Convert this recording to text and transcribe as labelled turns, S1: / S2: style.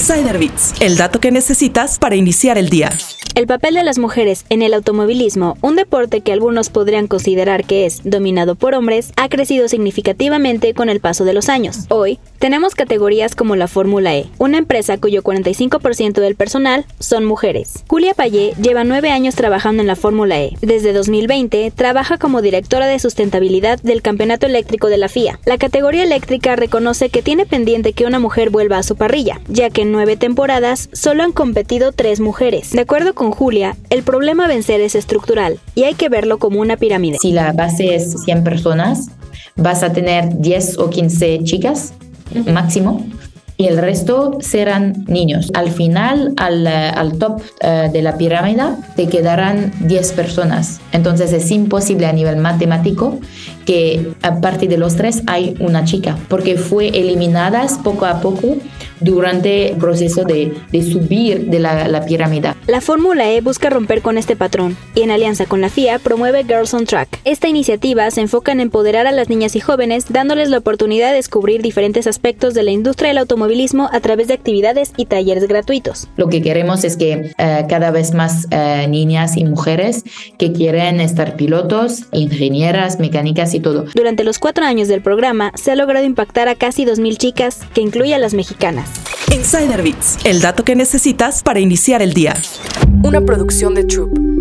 S1: Insider el dato que necesitas para iniciar el día.
S2: El papel de las mujeres en el automovilismo, un deporte que algunos podrían considerar que es dominado por hombres, ha crecido significativamente con el paso de los años. Hoy, tenemos categorías como la Fórmula E, una empresa cuyo 45% del personal son mujeres. Julia Payé lleva nueve años trabajando en la Fórmula E. Desde 2020, trabaja como directora de sustentabilidad del Campeonato Eléctrico de la FIA. La categoría eléctrica reconoce que tiene pendiente que una mujer vuelva a su parrilla, ya que en nueve temporadas solo han competido tres mujeres. De acuerdo con Julia, el problema a vencer es estructural y hay que verlo como una pirámide.
S3: Si la base es 100 personas, vas a tener 10 o 15 chicas máximo y el resto serán niños. Al final, al, al top uh, de la pirámide, te quedarán 10 personas. Entonces es imposible a nivel matemático que a partir de los tres hay una chica, porque fue eliminadas poco a poco durante el proceso de, de subir de la, la pirámide.
S2: La Fórmula E busca romper con este patrón y en alianza con la FIA promueve Girls on Track. Esta iniciativa se enfoca en empoderar a las niñas y jóvenes dándoles la oportunidad de descubrir diferentes aspectos de la industria del automovilismo a través de actividades y talleres gratuitos.
S3: Lo que queremos es que uh, cada vez más uh, niñas y mujeres que quieren estar pilotos, ingenieras, mecánicas y todo.
S2: Durante los cuatro años del programa se ha logrado impactar a casi 2.000 chicas, que incluye a las mexicanas.
S1: Insider Bits, el dato que necesitas para iniciar el día.
S4: Una producción de Troop.